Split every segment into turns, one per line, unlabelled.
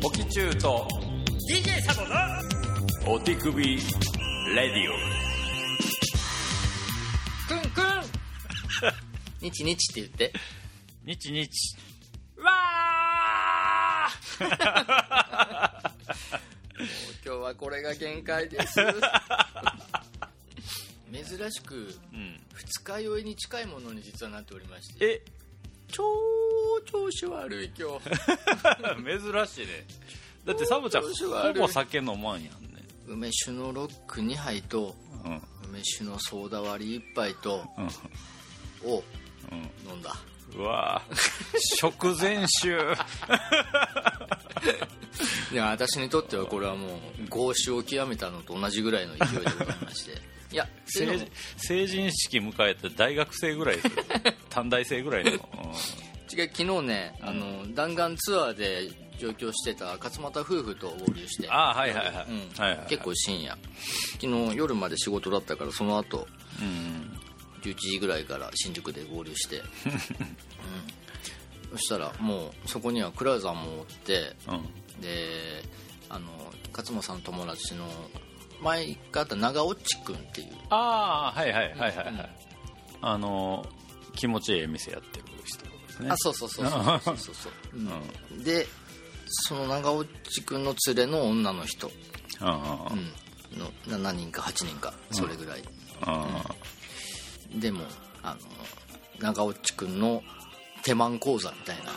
ポキチューと
DJ サボの
お手首。レディ
くんくん日日って言って。
オ日日
わー！もう今日はこれが限界です。珍しく
うん。
二日酔いに近いものに実はなっておりまして。
え
超調子悪い今日。
珍しいね。だってサボちゃんほぼ酒飲まんやんね。
梅酒のロック2杯と
う。ん。
梅酒のソーダ割り1杯と。
うん。
を
うん。
飲んだ。
うわぁ。食前酒。
いや私にとってはこれはもう豪酒を極めたのと同じぐらいの勢いでございまして。いや
成人式迎えた大学生ぐらいですよ。短大生ぐらいの、
違う昨日ね、あの弾丸ツアーで上京してた勝俣夫婦と合流して。
ああはいはいはい、
うん。
はいはい
結構深夜。昨日夜まで仕事だったからその後
うん。
11時ぐらいから新宿で合流して、うん、そしたらもうそこにはクラウザーもおって
うん。
であの勝間さんの友達の前一回会った長尾っちくんっていう。
ああはいはいはいはいはい、あの気持ちいい店やってる。人ですね。
あそうそうそうそう。そうそうそう、うん。でその長尾っちくんの連れの女の人、
うん。
の7人か8人かそれぐらい、
うん。
でもあの長尾っちくんの手満講座みたいな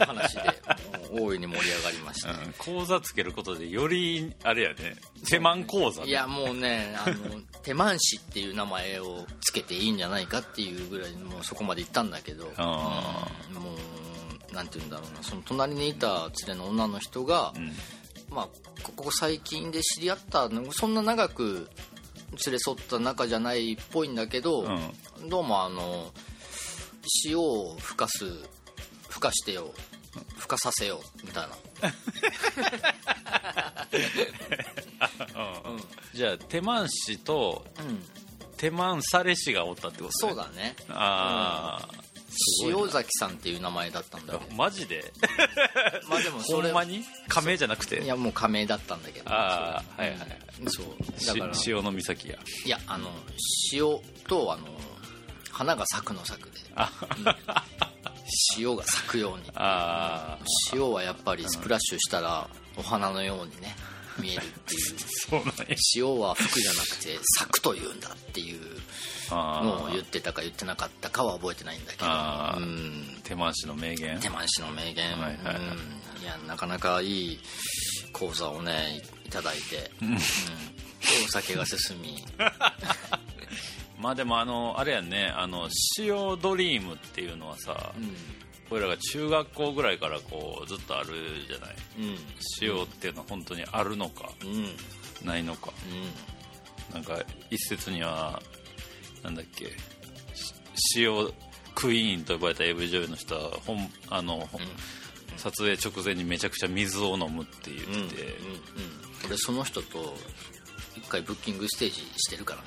お話で 大いに盛り上がりまして、
うん講座つけることでよりあれやね手満講座。ね
いやもうねあの手満師っていう名前をつけていいんじゃないかっていうぐらいもうそこまで行ったんだけど、
あ
うんもうなんて言うんだろうな。その隣にいた連れの女の人が、
ん。
まあここ最近で知り合ったのそんな長く連れ添った仲じゃないっぽいんだけど、どうもあの塩をふかすふかしてよふかさせよみたいな。
うん。じゃあ手満師と
うん。
手満され師がおったってことね。
そうだね。
ああ、
塩崎さんっていう名前だったんだ
マジで？
まあでもそれ
ほんまに？仮名じゃなくて？
いやもう仮名だったんだけど
ああはいはいはい。
そう。だから
し潮の岬や。
いやあの塩とあの花が咲くの咲くで塩が咲くように。塩はやっぱりスプラッシュしたらお花のようにね見えるっていう。
そうなんや。
塩は服じゃなくて咲くというんだっていうのを
あ
言ってたか言ってなかったかは覚えてないんだけど。うん。
手満師の名言。
手満師の名言、
はいはいはい。
うん。いやなかなかいい講座をねいいただいて、うん。でお酒が進み
まあでもあのあれやんねあの塩ドリームっていうのはさ、
うん。
俺らが中学校ぐらいからこうずっとあるじゃない。
うん。
塩っていうのは本当にあるのか
うん。うん
ないのか。なんか一説にはなんだっけし塩クイーンと呼ばれた AV 女優の人は本あの、撮影直前にめちゃくちゃ水を飲むって言ってて、
うんうんうん俺その人と一回ブッキングステージしてるからね。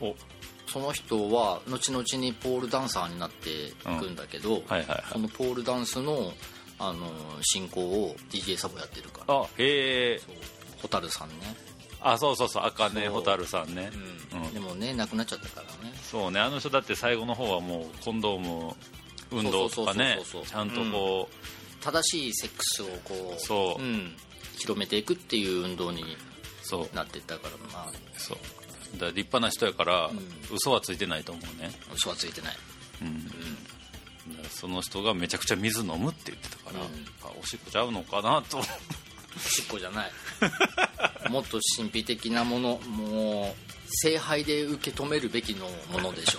お
その人は後々にポールダンサーになっていくんだけど、
はいはいはい。
そのポールダンスのあの進行を DJ サボやってるから。
あへえ。
蛍さんね。
あそうそうそう。茜蛍さんね、
うん。
うん。
でもね亡くなっちゃったからね。
そうね。あの人だって最後の方はもうコンドーム運動とかね
そうそうそうそう
ちゃんとこ
正しいセックスをこう
そう。
うん、広めていくっていう運動に
う、そう。
なっていったからまあ。
そうだ立派な人やから、
ん。
嘘はついてないと思うね、
嘘はついてない。
うん。だからその人がめちゃくちゃ水飲むって言ってたから、
うん。
あおしっこちゃうのかなと。
おしっこじゃない。もっと神秘的なものもう聖杯で受け止めるべきのものでしょ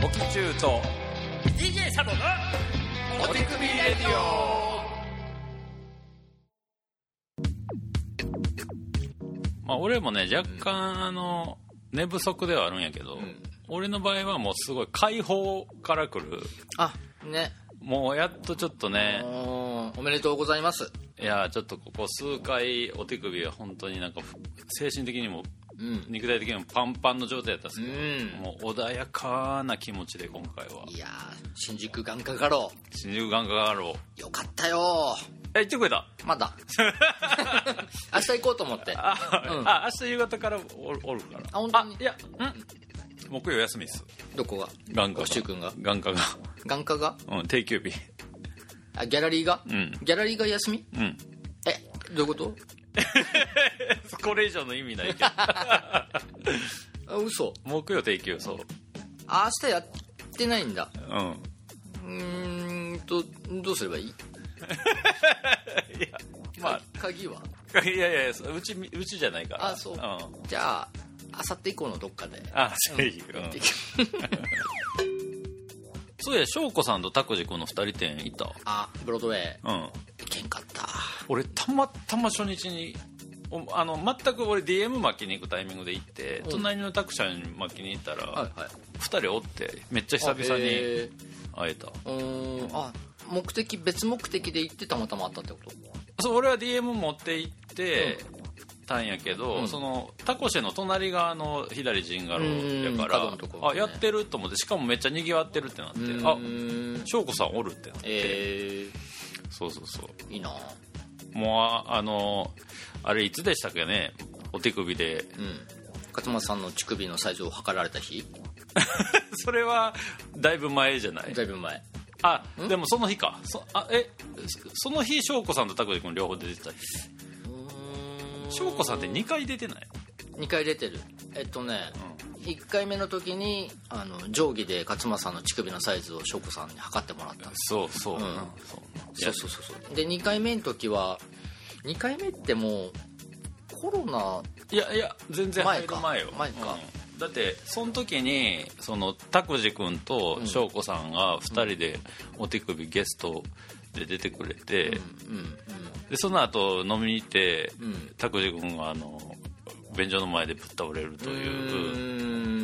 おきちゅうと
DJ サボの
お手首レディオまあ俺もね若干あの寝不足ではあるんやけど、
ん。
俺の場合はもうすごい解放からくる。
あね。
もうやっとちょっとね
おおめでとうございます。
いやちょっとここ数回お手首は本当になんかふ精神的にも
うん。
肉体的にもパンパンの状態やったんですけど、
うん。
もう穏やかな気持ちで今回はい
やー新宿眼科画廊
新宿眼科がろう
よかったよ
え行ってくれた？
まだ。明日行こうと思って。
あ、
うん。
あ明日夕方からおるおるから。
あ本当に？
いやん？木曜休みです。
どこが？
眼科
おしゅうくんが？
眼科が。
眼科が？
うん定休日。
あギャラリーが、
うん。
ギャラリーが休み？
うん。
えどういうこと？
これ以上の意味ないけど。
あ嘘。
木曜定休そう。
あ明日やってないんだ。
うん。
うーんとどうすればいい？
いやま
鍵は？
あ いやいやうちうちじゃないから。
あそう。
うん。
じゃあ明後日以降のどっかで。
あぜひ、うん。そういや翔子さんと拓司君の二人展いた。
あブロードウェイ。
うん。
行けんかった。
俺たまたま初日におあの全く俺 DM 巻きに行くタイミングで行って、
うん。
隣のタクシャに巻きに行ったら、
はいはい。
二人おってめっちゃ久々に
へ
会えた。
ーうーん。あ目的別目的で行ってたまたまあったってこと？
そう俺は DM 持って行ってたんやけど、
うん。
そのタコシェの隣側の左陣ガロやから
ね。
あやってると思ってしかもめっちゃにぎわってるってなってあ
ん。
翔子さんおるってなって、
え
そうそうそう。
ー、いいな。
もうああのあれいつでしたっけね？お手首で。
うん。勝間さんの乳首のサイズを測られた日？
それはだいぶ前じゃない？
だいぶ前
あでもその日か。そあえその日翔子さんと拓司君両方出てた日。翔子さんって2回出てない
？2回出てる。えっとね、1回目の時にあの定規で勝間さんの乳首のサイズを翔子さんに測ってもらったんです。
そうそう、ういや
そうそうそうそう。で2回目の時は2回目ってもうコロナ
いやいや全然入る前よ。
前か。
うんだってその時にその拓司君と翔子さんが2人でお手首ゲストで出てくれて、
うん
でその後飲みに行って拓司君があの便所の前でぶっ倒れると
う。
いう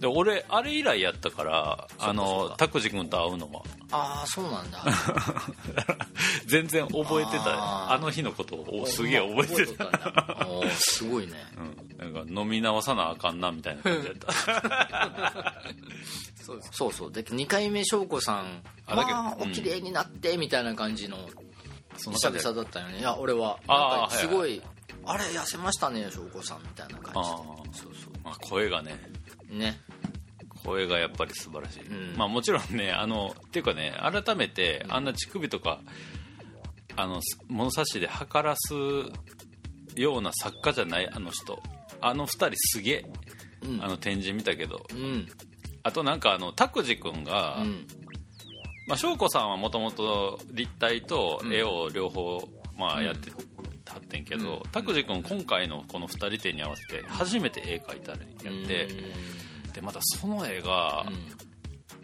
で俺あれ以来やったからあの
か
拓司君と会うのは
ああそうなんだ。
全然覚えてた。
あ
の日のことをすげえ覚えてた。
覚えたすごいね。
うん、なんか飲み直さなあかんなみたいな感じだった。
そうそうで2回目翔子さん
あだけど
まあお綺麗になってみたいな感じの久々だったよね。いや俺はなんかすごいあれ痩せましたね翔子さんみたいな感じ
あ
でそうそ
まあ、声がね。
うね。
声がやっぱり素晴らしい、
うん。
まあもちろんねあのっていうかね改めてあんな乳首とかあのす物差しで測らすような作家じゃないあの人。あの二人すげえ
うん。
あの展示見たけど。
うん。
あとなんかあの拓司君が、
うん。
まあ、翔子さんはもともと立体と絵を両方、まあ、
うん。
やってはってんけど拓司君今回のこの2人展に合わせて初めて絵描いたりやってでまたその絵が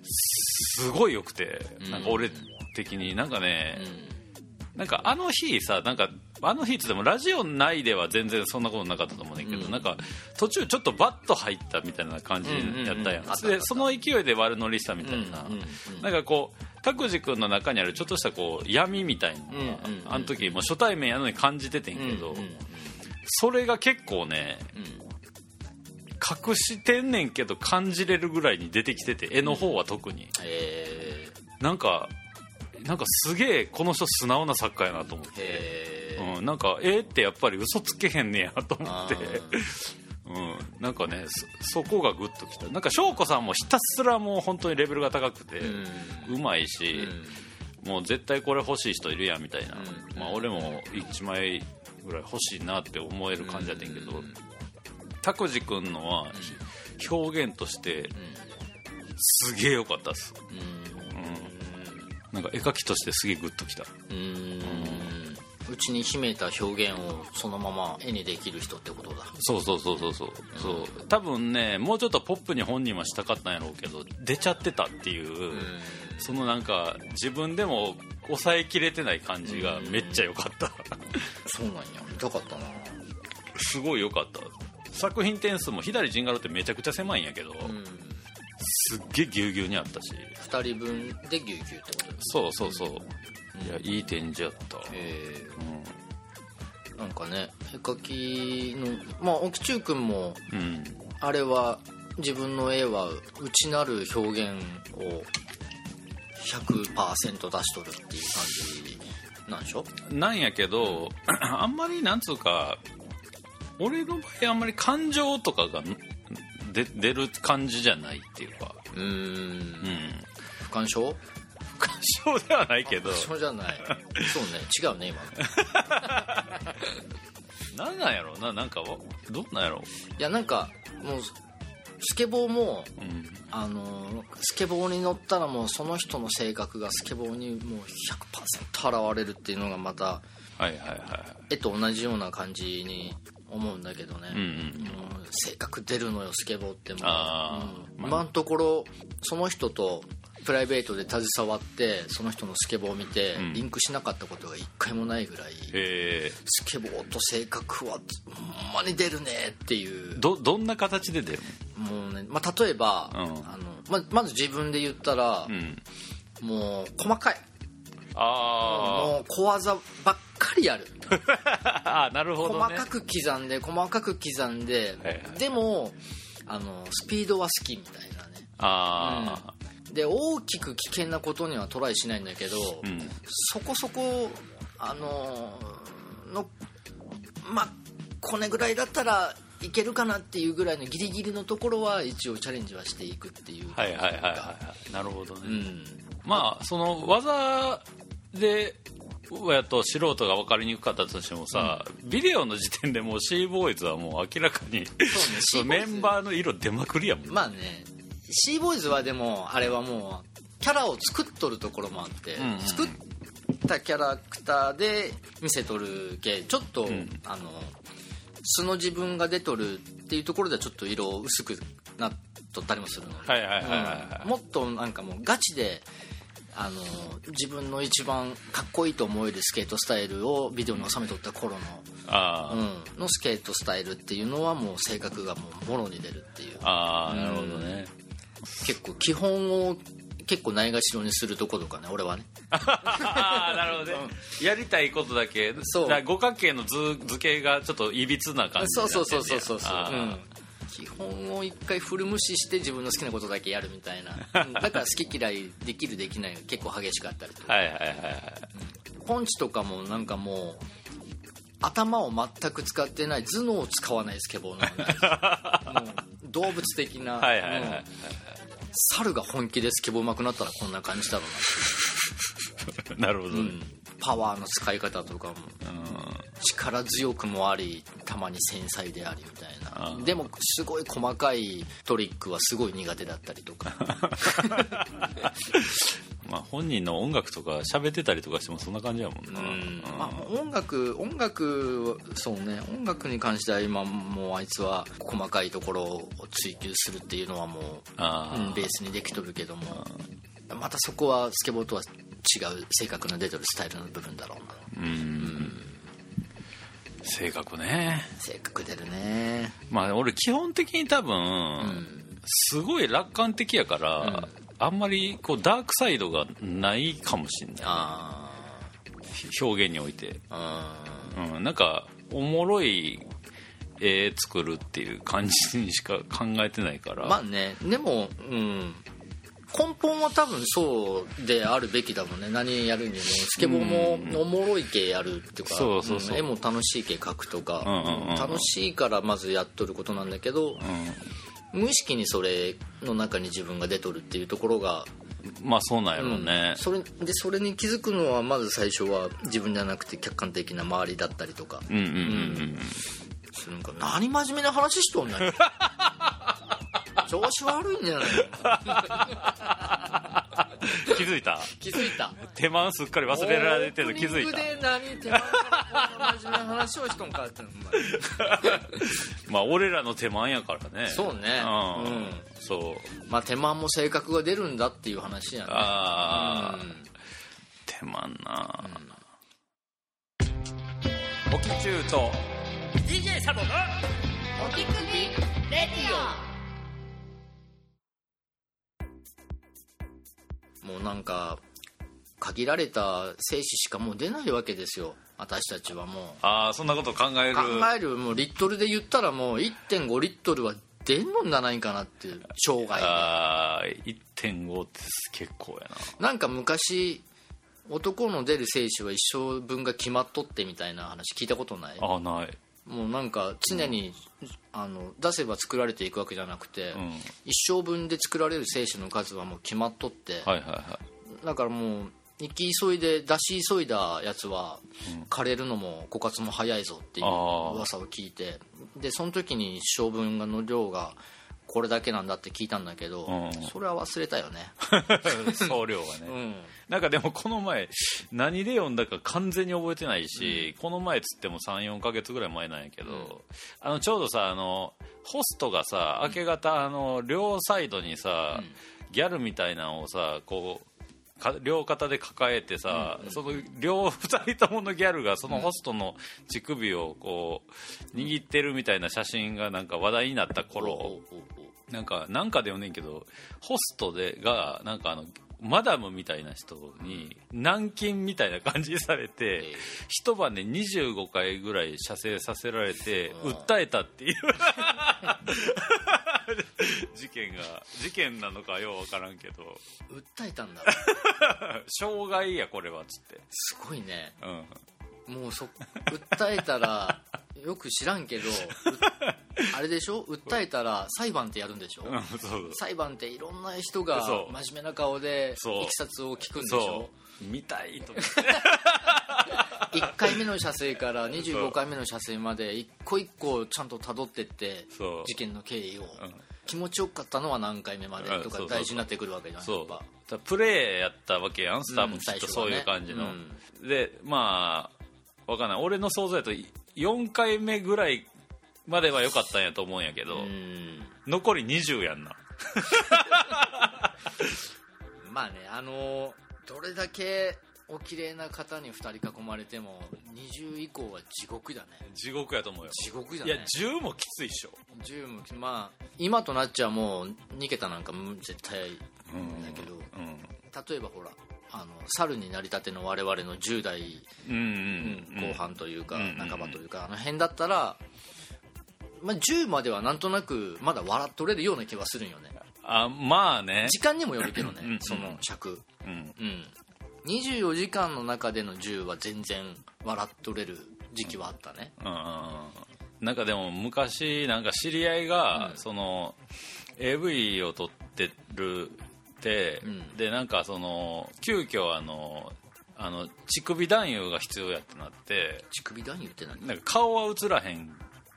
すごい良くて
うん。
なんか俺的になんかね
うん。
なんかあの日さなんかあの日って言ってもラジオ内では全然そんなことなかったと思うねんだけど、
うん。
なんか途中ちょっとバッと入ったみたいな感じやったやん,、
うんうんうん
でその勢いで悪乗りしたみたいな、
うんうんうん。
なんかこう拓司君の中にあるちょっとしたこう闇みたいなのが、
うんうんうん。
あの時もう初対面やのに感じててんけど、
うんうんうん。
それが結構ね隠してんねんけど感じれるぐらいに出てきてて絵の方は特に、
へ
なんかなんかすげえこの人素直な作家やなと思って、うん、なんか絵ってやっぱり嘘つけへんねやと思って。
あ
うん、なんかねそそこがグッときた。なんか翔子さんもひたすらもう本当にレベルが高くて、
うん。
うまいし、もう絶対これ欲しい人いるやんみたいな、
うん。
まあ、俺も1枚ぐらい欲しいなって思える感じやってんけど、拓司君のは表現としてすげえ良かったっす、なんか絵描きとしてすげえグッときた。
うんうんうちに秘めた表現をそのまま絵にできる人ってことだ。
そうそうそうそうそう。そう。多分ねもうちょっとポップに本人はしたかったんやろうけど出ちゃってたっていう、そのなんか自分でも抑えきれてない感じがめっちゃ良かった、
そうなんや。見たかったな。
すごい良かった。作品点数も左ジンガロってめちゃくちゃ狭いんやけど、
うん。
すっげえぎゅうぎゅうにあったし。
2人分でぎゅうぎゅうってこと
そうそうそう。いやいい展示やった、
えかね絵描きのまあ奥中君も
うん。
あれは自分の絵は内なる表現を100%出しとるっていう感じなんでしょ？
なんやけど あんまりなんつうか俺の場合あんまり感情とかがで出る感じじゃないっていうか。
うーん。
うん。
不干渉
感情ではないけど。
そうじゃない。そうね。違うね今。の
なんなんやろな。なんかわどうなんやろ
いやなんかもうスケボーも
うん。
あのスケボーに乗ったらもうその人の性格がスケボーにもう100%現れるっていうのがまた
はいはいは
絵と同じような感じに思うんだけどね、
いうん
もう性格出るのよスケボーってもう。うん。今のところその人とプライベートで携わってその人のスケボーを見て、
うん。
リンクしなかったことが一回もないぐらい
え
スケボーと性格はほんまに出るねっていう。
ー、どどんな形で出る
もうね、まあ、例えば、
うん。
あのままず自分で言ったら、
のうん。
もう細かい。
あ
もう小技ばっかりやる。
ああなるほどね。
細かく刻んで細かく刻んで、
はいはい。
でもあのスピードは好きみたいなね。
ああ
で大きく危険なことにはトライしないんだけど、
うん。
そこそこあののまあこれぐらいだったらいけるかなっていうぐらいのギリギリのところは一応チャレンジはしていくっていう。
はいはいはいはいはい。なるほどね、
うん。
まあその技でやと素人が分かりにくかったとしてもさ、ビデオの時点でもうシーボーイズはもう明らかに
シーボーイズ。
メンバーの色出まくりやもん
まあねシーボーイズはでもあれはもうキャラを作っとるところもあって、
うんうん
作ったキャラクターで見せとるけちょっと、
ん。
あの素の自分が出とるっていうところではちょっと色薄くなっとったりもするの。で、もっとなんかもうガチであの自分の一番かっこいいと思えるスケートスタイルをビデオに収めとった頃の,、
あー、
うん、のスケートスタイルっていうのはもう性格がもうもろに出るっていう。
あーなるほどね、
結構基本を結構ないがしろにするとことかね俺はね。
あ あなるほどね、やりたいことだけ。
そう。
五角形の図図形がちょっといびつな感じ
そうそうそうそうそうそう、ん。基本を一回フル無視して自分の好きなことだけやるみたいな。う んだから好き嫌いできるできないが結構激しかったりとか。
はいはいはいはい。
ポンチとかもなんかもう頭を全く使ってない頭脳を使わないスケボーなので。もう動物的な、
はいはいはい
うん。猿が本気でスケボー上手くなったらこんな感じだろうな
なるほどね、
うん。パワーの使い方とかも力強くもありたまに繊細でありみたい
あ
なでもすごい細かいトリックはすごい苦手だったりとか
まあ本人の音楽とか喋ってたりとかしてもそんな感じやもんな、
うん。まあ、音楽音楽そうね。音楽に関しては今もうあいつは細かいところを追求するっていうのはもう、うんベースにできとるけども。またそこはスケボーとは違う性格の出てるスタイルの部分だろうな。
うん。性格ね。
性格出るね。
まあ俺基本的に多分、
うん。
すごい楽観的やから、あんまりこうダークサイドがないかもしんない
あ
表現において、
あうん
うん、なんかおもろい絵作るっていう感じにしか考えてないから、
まあねでもうん。根本は多分そうであるべきだもんね。何やるにも。スケボーもおもろい系やるっていうか絵も楽しい系描くとか、
うんうんうん
楽しいからまずやっとることなんだけど、無意識にそれの中に自分が出とるっていうところが、
うん、まあそうなんやろうね、
それでそれに気づくのはまず最初は自分じゃなくて客観的な周りだったりとか。
うん、うんうんうん
するん。か何真面目な話しとんねん。調子悪いんじゃない
気づいた？
気づいた。
手間すっかり忘れられてるの気づいた。
で何手間真面目な話をしとんかって
まあ俺らの手間やからね。
そうね。
うん、
うん。
そう。
まあ手間も性格が出るんだっていう話やね。
ああ、
うん。
手間な、おきちゅうと。
DJ サボの。
お手首レディオもうなんか限られた精子しかもう出ないわけですよ。私たちはも
ああそんなこと考える。
う考えるもうリットルで言ったらもう1.5リットルは出んのんじゃないかなっていう生涯で。
ああ1.5って結構やな。
なんか昔男の出る精子は一生分が決まっとってみたいな話聞いたことない？
ああない
もうなんか常に、あの出せば作られていくわけじゃなくて、
うん。
一生分で作られる精子の数はもう決まっとって、
はいはいはい。
だからもう生き急いで出し急いだやつは枯れるのも枯渇も早いぞっていう噂を聞いてでその時に一生分の量がこれだけなんだって聞いたんだけど、
うん。
それは忘れたよね、
総量はね、
うん、
なんかでもこの前何で読んだか完全に覚えてないし、この前つっても34か月ぐらい前なんやけど、あのちょうどさあのホストがさ明け方、あの両サイドにさ、ギャルみたいなのをさこうか両肩で抱えてさ、その両2人とものギャルがそのホストの乳首をこう握ってるみたいな写真がなんか話題になった頃、
おうおうおう
なんかなんかでもねんけどホストでがなんかあのマダムみたいな人に軟禁みたいな感じにされて、
ええ。
一晩で25回ぐらい射精させられて
うん
訴えたっていう。事 件が事件なのかよう分からんけど。
訴えたんだ。
傷害やこれはっつって、
すごいね。
うん、
もうそ訴えたら よく知らんけどう あれでしょ？訴えたら裁判ってやるんでしょ、裁判っていろんな人が真面目な顔でいきさつを聞くんでし
そ
ょ
う。見たいと思って。
1回目の射精から25回目の射精まで一個一個ちゃんと辿ってって事件の経緯を、
ん
気持ちよかったのは何回目までとか大事になってくるわけじゃん
そう。
やっぱ。
だプレーやったわけやんスターも
うん
きっと。そういう感じの、
最初
でまあわかんない。俺の想像やと4回目ぐらいまでは良かったんやと思うんやけど、
うん。
残り20やんな。
まあねあのどれだけお綺麗な方に2人囲まれても20以降は地獄だね。
地獄やと思うよ。
地獄だ
いや
ね
10もきついっしょ。
10もまあ今となっちゃもう2桁なんか絶対だけど、
うん
例えばほらあの猿になりたての我々の10代
うんうんうん
後半というか
うん
半ばというかあの辺だったら、まあ、10まではなんとなくまだ笑っとれるような気はするんよね。
あまあね。
時間にもよるけど
うんうん
ねその尺。
うん。
うん24時間の中での10は全然笑っとれる時期はあったね。
うんなんかでも昔なんか知り合いが、
うん。
その AV を撮ってるって、
うん。
でなんかその急遽あのあの乳首男優が必要やってなって。
乳首男優って何？
なんか顔は映らへん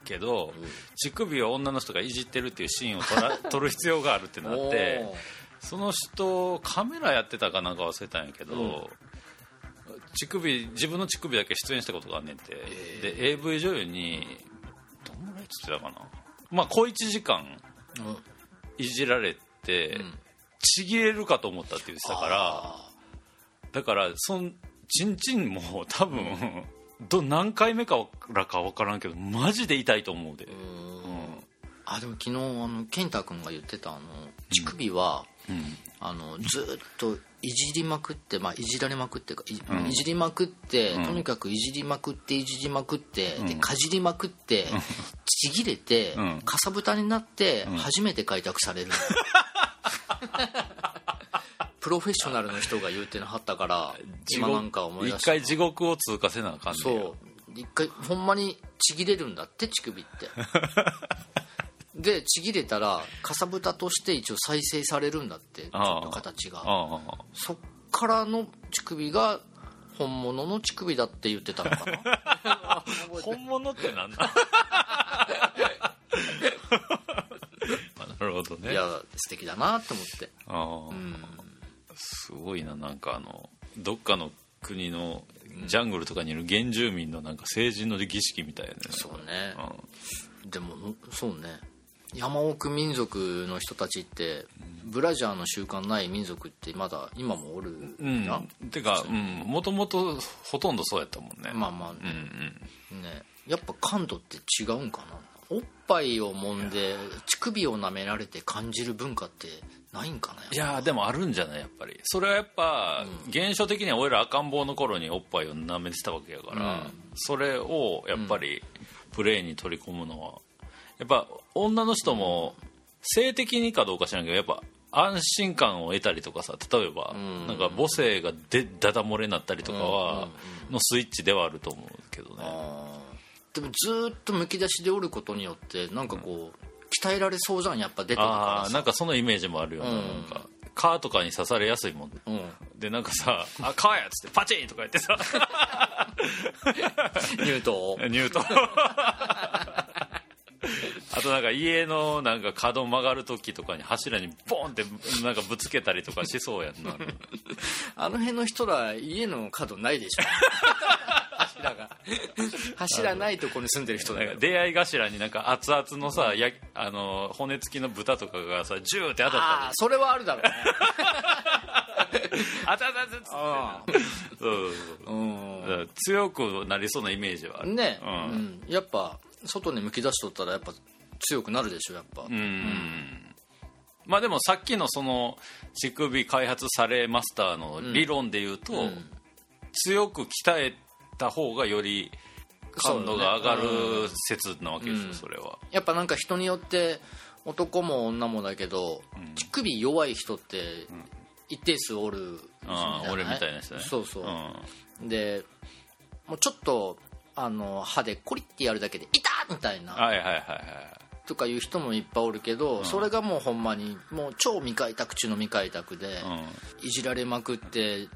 けど、乳首を女の人がいじってるっていうシーンを撮ら 撮る必要があるってなってその人カメラやってたかなんか忘れたんやけど、乳首自分の乳首だけ出演したことがあんねんて、
え
で AV 女優にどんぐらいっつってたかな。まあ小1時間いじられて、
ん。
ちぎれるかと思ったって言ってたから
あ
だからそんちんちんも多分、ど何回目からか分からんけどマジで痛いと思うで、
ーうーん。あでも昨日あの健太君が言ってたあの乳首は、
うん
あのずっといじりまくって、まあ、いじられまくっていうかい,、
うん。
いじりまくって、
うん。
とにかくいじりまくっていじりまくって、で
うん
かじりまくって、ちぎれて、
うん。
かさぶたになって、
ん。
初めて開拓される。プロフェッショナルの人が言うてなはったから今なんか思い出した。
一回地獄を通過せなあかんねん
そう。一回ほんまにちぎれるんだって乳首って でちぎれたらかさぶたとして一応再生されるんだってちょっと形が。そっからの乳首が本物の乳首だって言ってたのかな？
本物ってなんだ？なるほどね。
いや素敵だなって思って。
ああ、
うん
すごいななんかあのどっかの国のジャングルとかにいる原住民のなんか成人の儀式みたいな。ね
そうね。
うん
でもそうね山奥民族の人たちってブラジャーの習慣ない民族ってまだ今もおる
うん。
な、
てかもともとほとんどそうやったもんね。
まあまあ
うんうん。
ね。やっぱ感度って違うんかな。おっぱいを揉んで乳首を舐められて感じる文化ってないんかない
やーでもあるんじゃないやっぱり。それはやっぱ、現象的には俺ら赤ん坊の頃におっぱいを舐めてたわけやから、それをやっぱりプレーに取り込むのはやっぱ女の人も性的にかどうか知らんけどやっぱ安心感を得たりとかさ例えば、
ん。
なんか母性がでダダ漏れになったりとかは、のスイッチではあると思うけどね。
でもずーっとむき出しでおることによってなんかこう鍛えられそうじゃんやっぱ出てる
あ
からさ
あなんかそのイメージもあるよね、
うん。
なんか。カーとかに刺されやすいもん。
うん。
でなんかさ「あカーや」っつってパチンとか言ってさ。
言うと
ニュートン あとなんか家のなんか角曲がる時とかに柱にボンってなんかぶつけたりとかしそうやんな。
あの辺の人ら家の角ないでしょ。柱が。柱ないとこに住んでる人だ
か出会い頭になんか熱々のさやあの骨付きの豚とかがさジューって当たった
ああそれはあるだろうね。
り 当たったっつって。
あ
そうそうそう
う。ん。
強くなりそうなイメージはある。
ね、
う
うんん。やっぱ外にむき出しとったらやっぱ強くなるでしょやっぱ、
うん。まあでもさっきのその乳首開発されマスターの理論で言うと、
うん。
強く鍛えた方がより感度が上がる説なわけですよ、
うん。
それは。
やっぱなんか人によって男も女もだけど、乳首弱い人って一定数おる
ああ俺みたいな人ね。
そうそう、
ん。
でもうちょっとあの歯でコリッてやるだけで「痛っ!」みたいな。
はいはいはいはい
とかいう人もいっぱいおるけど、それがもうほんまにもう超未開拓中の未開拓で、いじられまくって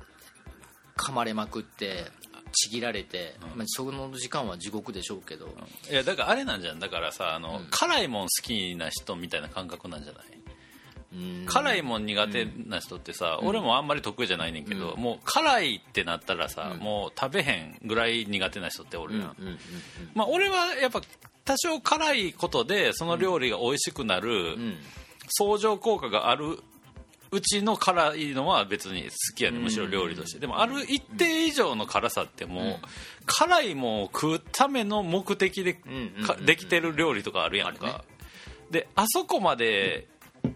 噛まれまくってちぎられて、まあ、その時間は地獄でしょうけど、
いやだからあれなんじゃん。だからさあの、辛いもん好きな人みたいな感覚なんじゃない？
うん。
辛いもん苦手な人ってさ、俺もあんまり得意じゃないねんけど、もう辛いってなったらさ、もう食べへんぐらい苦手な人っておるやん、
うんうん。
まあ、俺はやっぱ多少辛いことでその料理が美味しくなる
うん。
相乗効果があるうちの辛いのは別に好きやねむしろ料理として。でもある一定以上の辛さってもう辛いもんを食うための目的でできてる料理とかあるやんか。であそこまで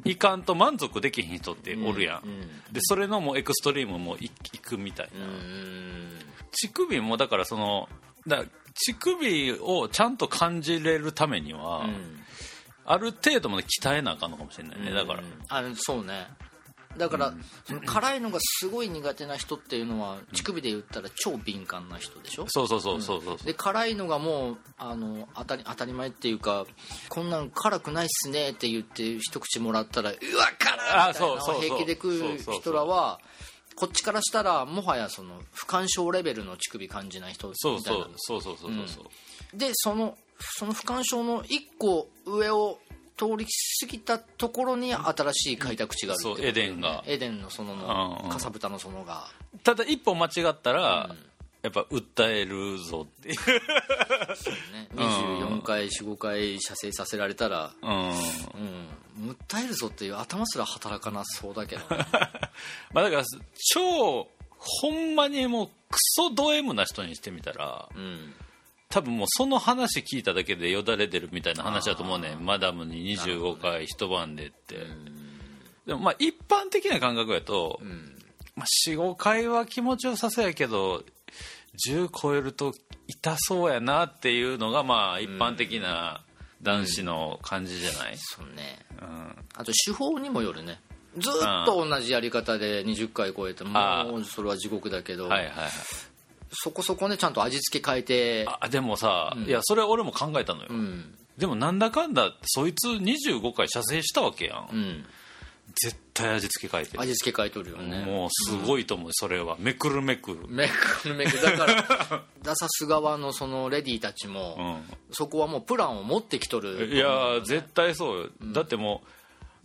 いかんと満足できひん人っておるやん。
うん
でそれのもうエクストリームもいいくみたいな。
うん
乳首もだからそのだ乳首をちゃんと感じれるためには、
うん。
ある程度まで鍛えなあかんのかもしれないね。だから、
あそうね。だから、その辛いのがすごい苦手な人っていうのは乳首で言ったら超敏感な人でしょ？
そうそうそうそうそう
で辛いのがもうあの当たり当たり前っていうかこんなん辛くないっすねって言って一口もらったらうわ辛いみたいな平気で食う人らはこっちからしたらもはやその不干渉レベルの乳首感じない人みたいな
そうそうそうそうそうそう。そう
でそのその不干渉の一個上を通り過ぎたところに新しい開拓地があるね。
そうエデンが。
エデンの園
うんうん。
のかさぶたの園が。
ただ一歩間違ったら、やっぱ訴えるぞっていう。
ね。24回45回射精させられたら
うん。
うん。訴えるぞっていう頭すら働かなそうだけどね。
まあだから超ほんまにもうクソド M な人にしてみたら
うん。
多分もうその話聞いただけでよだれ出るみたいな話だと思うねマダムに25回一晩でって、でもまあ一般的な感覚やと、
うん。
まあ、45回は気持ちよさそうやけど10超えると痛そうやなっていうのがまあ一般的な男子の感じじゃない、
そうね。
うん。
あと手法にもよるね。ずっと同じやり方で20回超えて
あ
もうそれは地獄だけど、
はいはいはい。
そこそこねちゃんと味付け変えて
あでもさ、いやそれ俺も考えたのよ、
うん。
でもなんだかんだそいつ25回射精したわけやん、
うん
絶対味付け変えてる。
味付け変えとるよね。
もうすごいと思うそれは。めくるめくる。
めくるめく。るだから ダサス側のそのレディーたちも、
う
そこはもうプランを持ってきとる。
んいやー絶対そうよ、だっても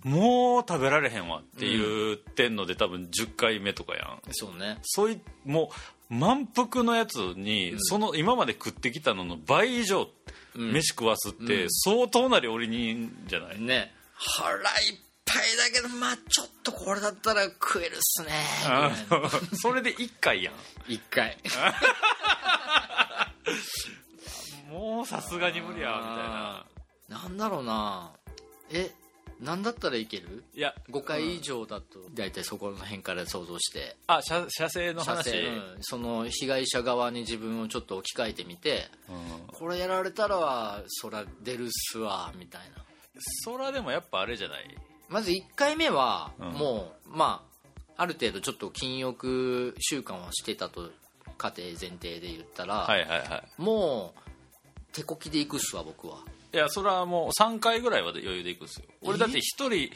うもう食べられへんわって言ってんので多分10回目とかやん。
そうね。
そういもう満腹のやつに、その今まで食ってきたのの倍以上飯食わすって相当な料理人じゃない、
ね。腹いっぱいだけどまあちょっとこれだったら食えるっすね。
それで1回やん。
一回。
もうさすがに無理やみたいな。
なんだろうな。えなんだったらいける？
いや。
5回以上だと大体そこの辺から想像して。
あ射射精の話？
射精うん。その被害者側に自分をちょっと置き換えてみて
うん。
これやられたらはそら出るっすわみたいな。
そらでもやっぱあれじゃない？
まず1回目は
うん。
もう、まあある程度ちょっと禁欲習慣をしてたと家庭前提で言ったら、
はいはいはい。
もう手こきでいくっすわ僕は。い
やそれはもう3回ぐらいは余裕でいくんですよ。俺だって1人、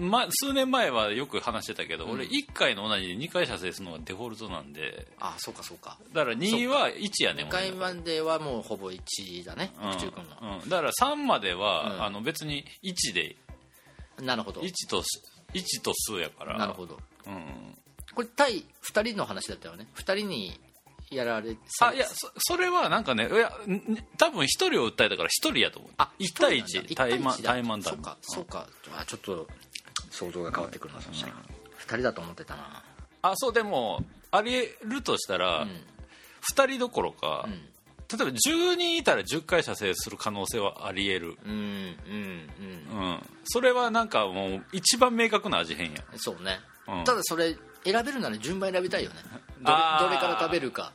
ま、数年前はよく話してたけど、俺1回の同じで2回射精するのがデフォルトなんで。
あそうかそうか。
だから2は1やね
1
ん
回まではもうほぼ1だね
うん。うん。だから3までは、
うん。
あの別に1で
なるほど。
1と1と数やから。
なるほど。
うん、
これ対2人の話だったよね。2人にやられ
あいやそそれはなんかねいやん多分1人を訴えたから1人やと思う。
あ
1対
一。人なんだ。
1対マン
一対
対マンだ
そうかそうか。あちょっと想像が変わってくるなそしたら。2人だと思ってたな。
あそうでもありえるとしたら、
うん。
2人どころか、
うん。
例えば10人いたら10回射精する可能性はありえる、
うん、
それはなんかもう一番明確な味変や。
そうね、
うん。
ただそれ選べるなら順番選びたいよね。どれ
あー。
どれから食べるか。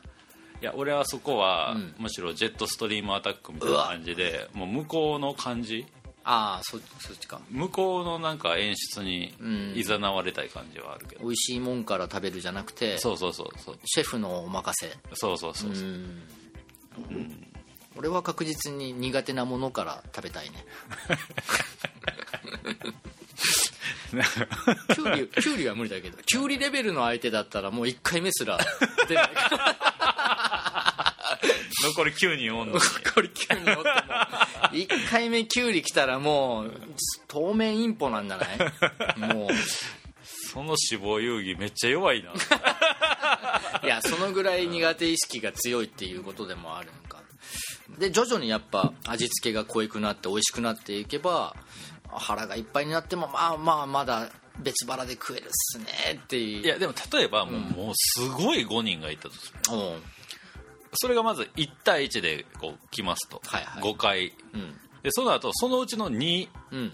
いや俺はそこは、
うん。
むしろジェットストリームアタックみたいな感じでもう向こうの感じ。
ああそそっちか。
向こうのなんか演出に
うん。
いざなわれたい感じはあるけど、
美味しいもんから食べるじゃなくて
そうそうそうそう。
シェフのお任せ。
そうそうそうそう、
ん。俺は確実に苦手なものから食べたいね キュウリキュウリは無理だけどキュウリレベルの相手だったらもう1回目すら出ない。
残り9人おんのに。
残りキュウリおっても1回目キュウリ来たらもう当面インポなんじゃない？もう。
その死亡遊戯めっちゃ弱いな。い
やそのぐらい苦手意識が強いっていうことでもあるのか。で徐々にやっぱ味付けが濃いくなって美味しくなっていけば腹がいっぱいになってもまあまあまだ別腹で食えるっすねっていう。
いやでも例えばもう,、もうすごい5人がいたとする。
う。ん
それがまず1対1でこう来ますと、
はいはい。
5回。
うん。
でその後そのうちの2
うん。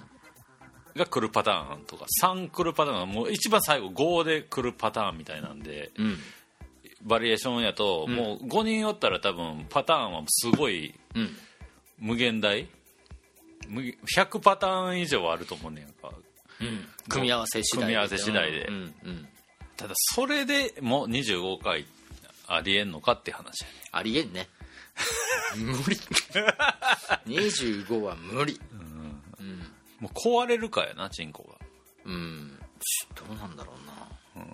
が来るパターンとか3来るパターンがもう一番最後5で来るパターンみたいなんで
うん。
バリエーションやと、もう5人おったら多分パターンはすごい
うん。
無限大。無100パターン以上はあると思うねんか
うん。組み合わせ次第
組み合わせ次第で。
うんうん。
ただそれでも25回ありえんのかって話やね
ありえんね。無理。25は無理。
もう壊れるかやなチンコが。
うん。しどうなんだろうな、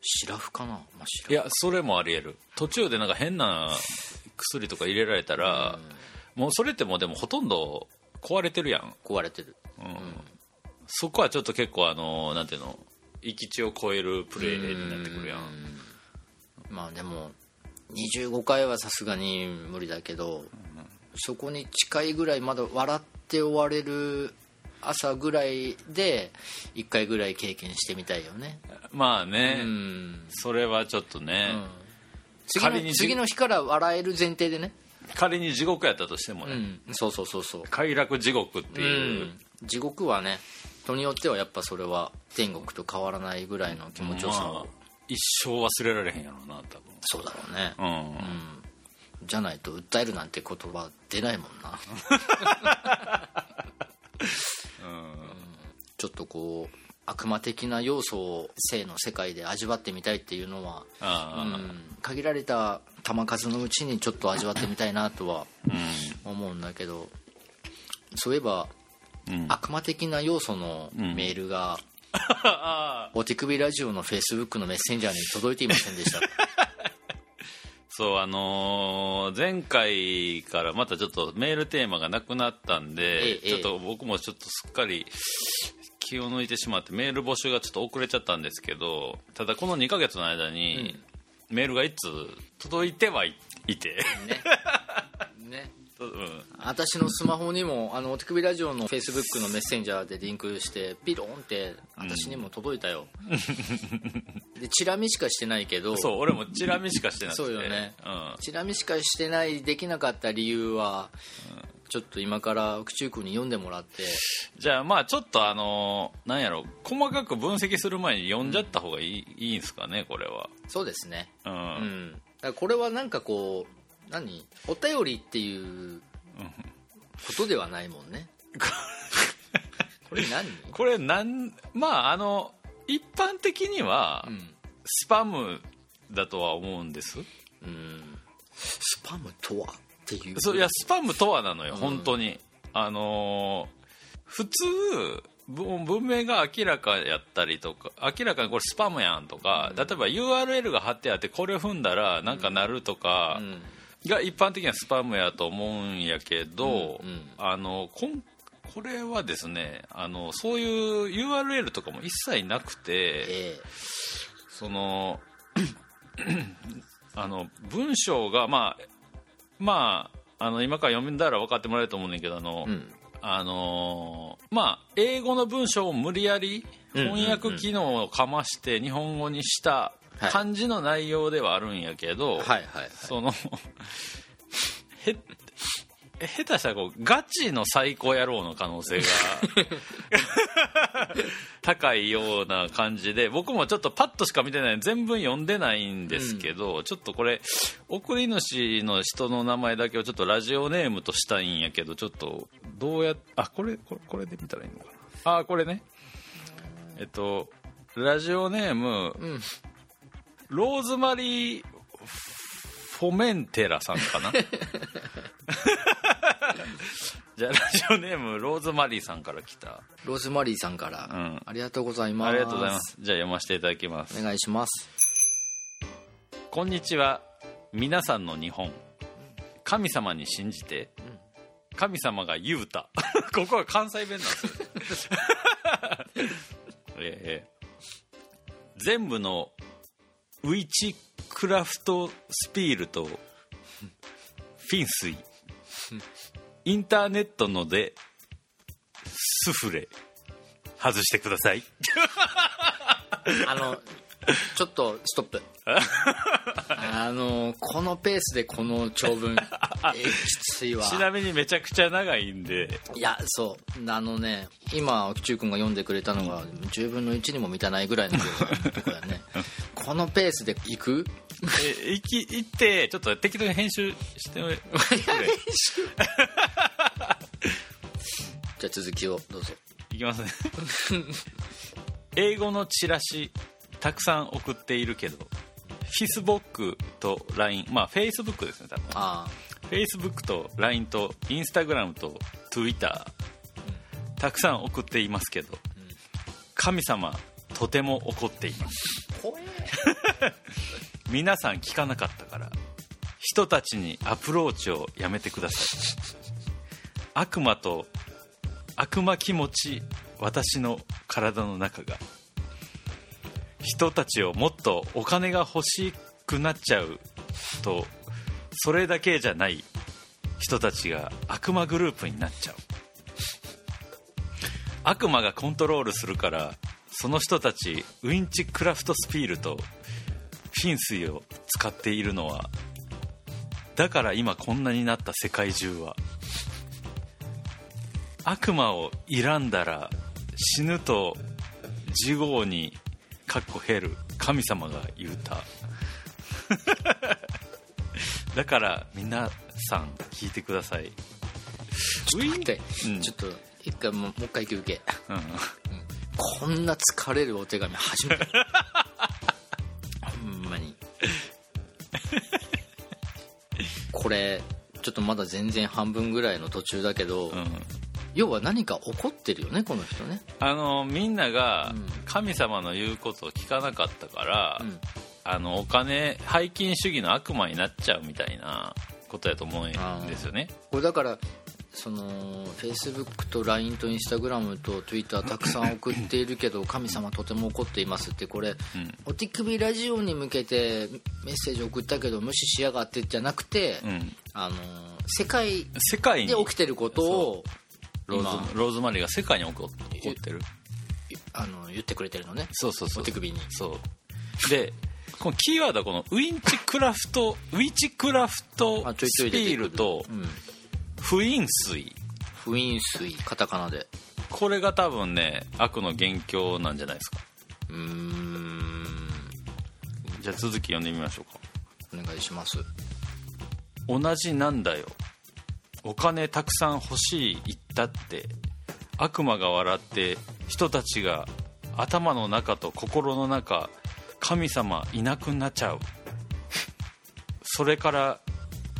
シラフかな、まあ、シラフ。
いやそれもありえる。途中でなんか変な薬とか入れられたら、もうそれってもうでもほとんど壊れてるやん。
壊れてる。
そこはちょっと結構あのなんていうの？域地を超えるプレーになってくるやん。
まあでも25回はさすがに無理だけど、そこに近いぐらいまだ笑って終われる朝ぐらいで1回ぐらい経験してみたいよね。
まあね、
うん。
それはちょっとね、
次
仮に
の次の日から笑える前提でね
仮に地獄やったとしてもね、
うん。そうそうそうそう。
快楽地獄っていう、
うん。地獄はね人によってはやっぱそれは天国と変わらないぐらいの気持ちよさを、
まあ一生忘れられへんやろうな多
そうだろうね、
分
じゃないと訴えるなんて言葉出ないもんな。ちょっとこう悪魔的な要素を性の世界で味わってみたいっていうのは、うん限られた球数のうちにちょっと味わってみたいなとは
う
思うんだけどそういえば、
ん。
悪魔的な要素のメールが、
あ
お手首ラジオのフェイスブックのメッセンジャーに届いていませんでした
そうあのー前回からまたちょっとメールテーマがなくなったんで、
ええ
ちょっと僕もちょっとすっかり気を抜いてしまってメール募集がちょっと遅れちゃったんですけどただこの2ヶ月の間に、メールがいつ届いてはいいて、
ね
うん、
私のスマホにもあのお手首ラジオのフェイスブックのメッセンジャーでリンクしてピロンって私にも届いたよ、でチラ見しかしてないけど
そう俺もチラ見しかしてなくて。
そうよね。
うん。
チラ見しかしてないできなかった理由は、ちょっと今から宇宙君に読んでもらって。
じゃあまあちょっとあのなんやろ細かく分析する前に読んじゃった方がいい,、いいんですかねこれは。
そうですね。
うん、
うん。これはなんかこう何？お便りっていうことではないもんね。これ何？
これなん？まああの一般的には
うん。
スパムだとは思うんです、
うん。スパムとはっていう？
そういやスパムとはなのよ、
うん。
本当に。あのー普通文文明が明らかやったりとか明らかにこれスパムやんとか、例えば URL が貼ってあってこれ踏んだらなんかなるとか
うん
が一般的にはスパムやと思うんやけど、
うんうん。
あのこんこれはですねあのそういう URL とかも一切なくて
え
その あの文章がまあまああの今から読んだら分かってもらえると思うねんだけどあの、
えうん。
あのーまあ英語の文章を無理やり翻訳機能をかまして日本語にした
はい。
感じの内容ではあるんやけど、
はいはいはい。
そのへ下手したらこうガチの最高野郎の可能性が 高いような感じで僕もちょっとパッとしか見てない全文読んでないんですけど、ちょっとこれ送り主の人の名前だけをちょっとラジオネームとしたいんやけどちょっとどうやっあこれこれこれで見たらいいのかな？あこれね。えっとラジオネーム、
うん
ローズマリー・フォメンテラさんかな？じゃあラジオネームローズマリーさんから来た。
ローズマリーさんから、
うん。
ありがとうございます。
ありがとうございます。じゃあ読ませていただきます。
お願いします。
こんにちは。皆さんの日本。神様に信じて。神様が言うた。ここは関西弁なんですよ。ええ。全部のウィチクラフトスピールとフィンスイ。インターネットのでスフレ。外してください。
あのちょっとストップ。あのこのペースでこの長文。えきついわ。
ちなみにめちゃくちゃ長いんで。
いやそう。あのね今宇宙君が読んでくれたのが10分の1にも満たないぐらいのとこやね。このペースでいく？
え行き行ってちょっと適当に編集してくれ。
じゃあ続きをどうぞ。
いきますね。英語のチラシたくさん送っているけどフィスボックと LINE まあフェイスブックですね多分。
あ
フェイスブックと LINE とインスタグラムと Twitter たくさん送っていますけど神様とても怒っています。
あ怖え。
皆さん聞かなかったから人たちにアプローチをやめてください。悪魔と悪魔気持ち私の体の中が人たちをもっとお金が欲しくなっちゃうとそれだけじゃない人たちが悪魔グループになっちゃう。悪魔がコントロールするからその人たちウィンチクラフトスピールとフィン水を使っているのはだから今こんなになった世界中は。悪魔を選んだら死ぬと地獄にかっこ減る神様が言うた。だから皆さん聞いてください。
ちょっと待って、
うん。
ちょっと一回もうもう一回休憩。
うん。
こんな疲れるお手紙初めて。ほんまに。これちょっとまだ全然半分ぐらいの途中だけど、
うん
要は何か怒ってるよねこの人ね。
あのみんなが
うん。
神様の言うことを聞かなかったから、
うん。
あのお金背金主義の悪魔になっちゃうみたいなことやと思うんですよね。
これだからその Facebook と LINE と Instagram と Twitter たくさん送っているけど 神様とても怒っていますってこれ
うん。
お手首ラジオに向けてメッセージ送ったけど無視しやがってじゃなくて、
うん、
あの世界
世界に。
で起きてることを
ロ
今
ーズローズマリーが世界に起こってる。
あの言ってくれてるのね。
そうそうそう。
お手首に。
そう。でこのキーワードはこのウィンチクラフトウィチクラフトスピールと不飲水。
不飲水カタカナで。
これが多分ね悪の元凶なんじゃないですか。
うーん。
じゃあ続き読んでみましょうか。
お願いします。
同じなんだよお金たくさん欲しい言ったって悪魔が笑って人たちが頭の中と心の中神様いなくなっちゃう。それから